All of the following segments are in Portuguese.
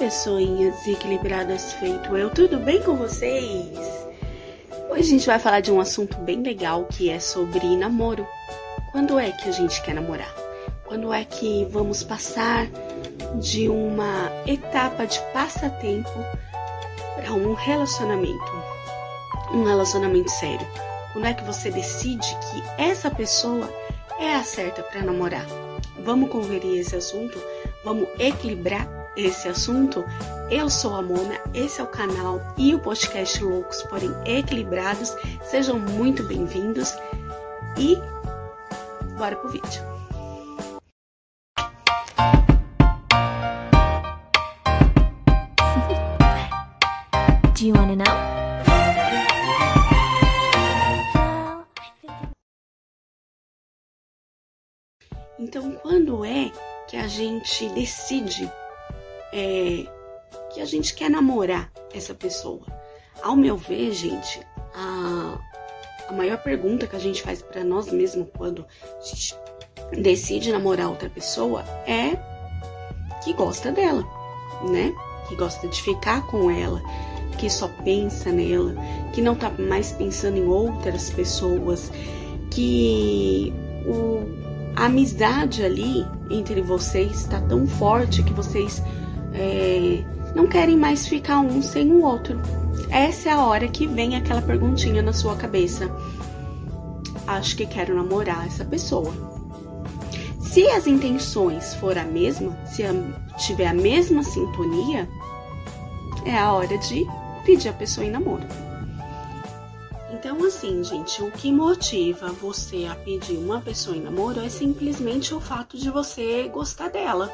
pessoinhas equilibradas feito eu, tudo bem com vocês? Hoje a gente vai falar de um assunto bem legal que é sobre namoro. Quando é que a gente quer namorar? Quando é que vamos passar de uma etapa de passatempo para um relacionamento? Um relacionamento sério. Quando é que você decide que essa pessoa é a certa para namorar? Vamos conferir esse assunto? Vamos equilibrar esse assunto? Eu sou a Mona, esse é o canal e o podcast Loucos, porém equilibrados. Sejam muito bem-vindos e bora pro vídeo. Do you wanna know? Então, quando é que a gente decide é, que a gente quer namorar essa pessoa? Ao meu ver, gente, a, a maior pergunta que a gente faz para nós mesmos quando a gente decide namorar outra pessoa é que gosta dela, né? Que gosta de ficar com ela, que só pensa nela, que não tá mais pensando em outras pessoas, que o a amizade ali entre vocês está tão forte que vocês é, não querem mais ficar um sem o outro. Essa é a hora que vem aquela perguntinha na sua cabeça. Acho que quero namorar essa pessoa. Se as intenções for a mesma, se tiver a mesma sintonia, é a hora de pedir a pessoa em namoro. Então, assim, gente, o que motiva você a pedir uma pessoa em namoro é simplesmente o fato de você gostar dela.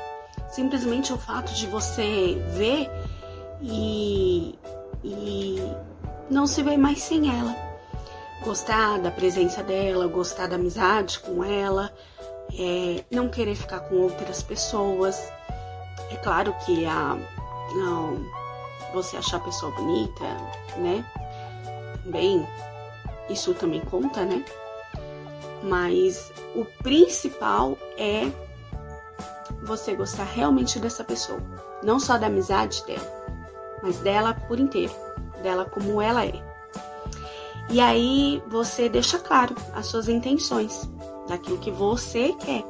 Simplesmente o fato de você ver e, e não se ver mais sem ela. Gostar da presença dela, gostar da amizade com ela, é, não querer ficar com outras pessoas. É claro que a, não, você achar a pessoa bonita, né? Também isso também conta, né? Mas o principal é você gostar realmente dessa pessoa, não só da amizade dela, mas dela por inteiro, dela como ela é. E aí você deixa claro as suas intenções, daquilo que você quer,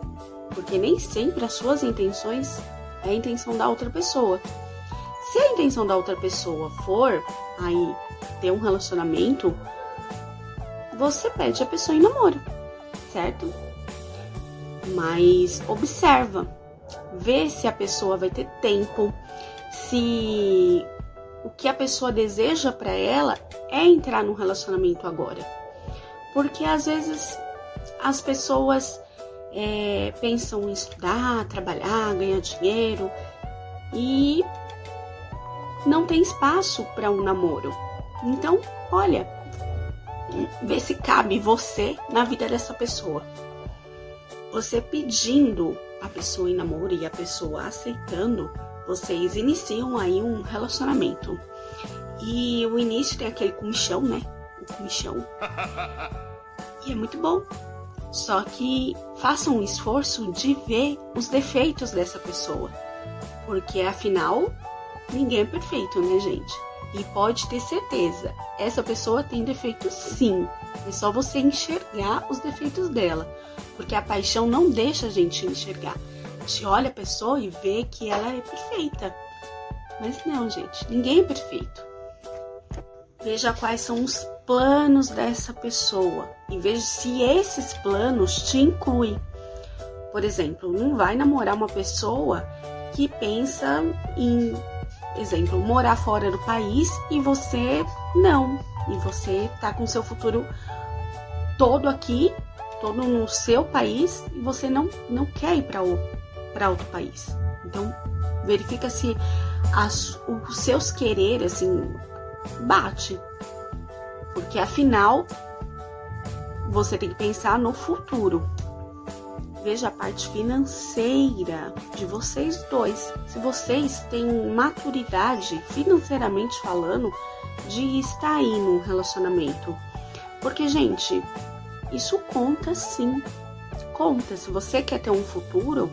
porque nem sempre as suas intenções é a intenção da outra pessoa. Se a intenção da outra pessoa for aí ter um relacionamento você pede a pessoa em namoro, certo? Mas observa, vê se a pessoa vai ter tempo, se o que a pessoa deseja para ela é entrar num relacionamento agora. Porque às vezes as pessoas é, pensam em estudar, trabalhar, ganhar dinheiro e não tem espaço para um namoro. Então, olha, ver se cabe você na vida dessa pessoa. Você pedindo a pessoa em namoro e a pessoa aceitando, vocês iniciam aí um relacionamento. E o início tem aquele comichão, né? O comichão. E é muito bom. Só que façam um esforço de ver os defeitos dessa pessoa. Porque afinal, ninguém é perfeito, né, gente? E pode ter certeza, essa pessoa tem defeitos sim. É só você enxergar os defeitos dela. Porque a paixão não deixa a gente enxergar. A gente olha a pessoa e vê que ela é perfeita. Mas não, gente, ninguém é perfeito. Veja quais são os planos dessa pessoa e veja se esses planos te incluem. Por exemplo, não vai namorar uma pessoa que pensa em exemplo, morar fora do país e você não. E você tá com seu futuro todo aqui, todo no seu país e você não, não quer ir para outro país. Então, verifica se as, os seus quereres, assim, bate. Porque afinal, você tem que pensar no futuro veja a parte financeira de vocês dois. Se vocês têm maturidade, financeiramente falando, de estar aí no relacionamento. Porque, gente, isso conta sim. Conta. Se você quer ter um futuro,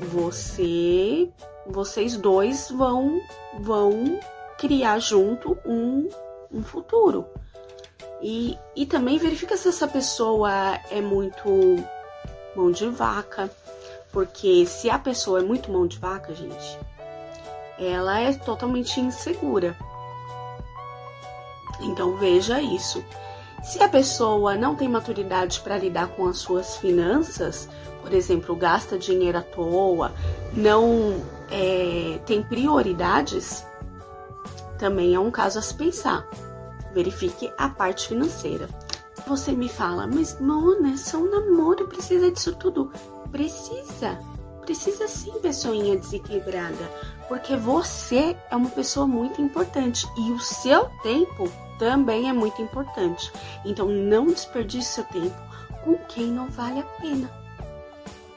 você vocês dois vão vão criar junto um, um futuro. E, e também verifica se essa pessoa é muito mão de vaca, porque se a pessoa é muito mão de vaca, gente, ela é totalmente insegura. Então veja isso. Se a pessoa não tem maturidade para lidar com as suas finanças, por exemplo, gasta dinheiro à toa, não é, tem prioridades, também é um caso a se pensar. Verifique a parte financeira. Você me fala, mas Mona, é só um namoro, precisa disso tudo. Precisa. Precisa sim, pessoinha desequilibrada. Porque você é uma pessoa muito importante e o seu tempo também é muito importante. Então não desperdice seu tempo com quem não vale a pena.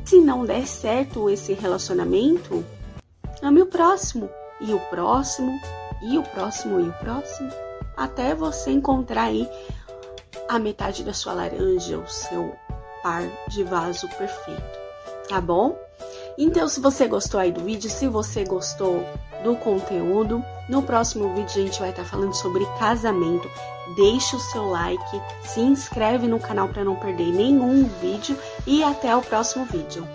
Se não der certo esse relacionamento, ame o próximo, e o próximo, e o próximo, e o próximo, até você encontrar aí a metade da sua laranja, o seu par de vaso perfeito, tá bom? Então, se você gostou aí do vídeo, se você gostou do conteúdo, no próximo vídeo a gente vai estar falando sobre casamento. Deixe o seu like, se inscreve no canal para não perder nenhum vídeo e até o próximo vídeo.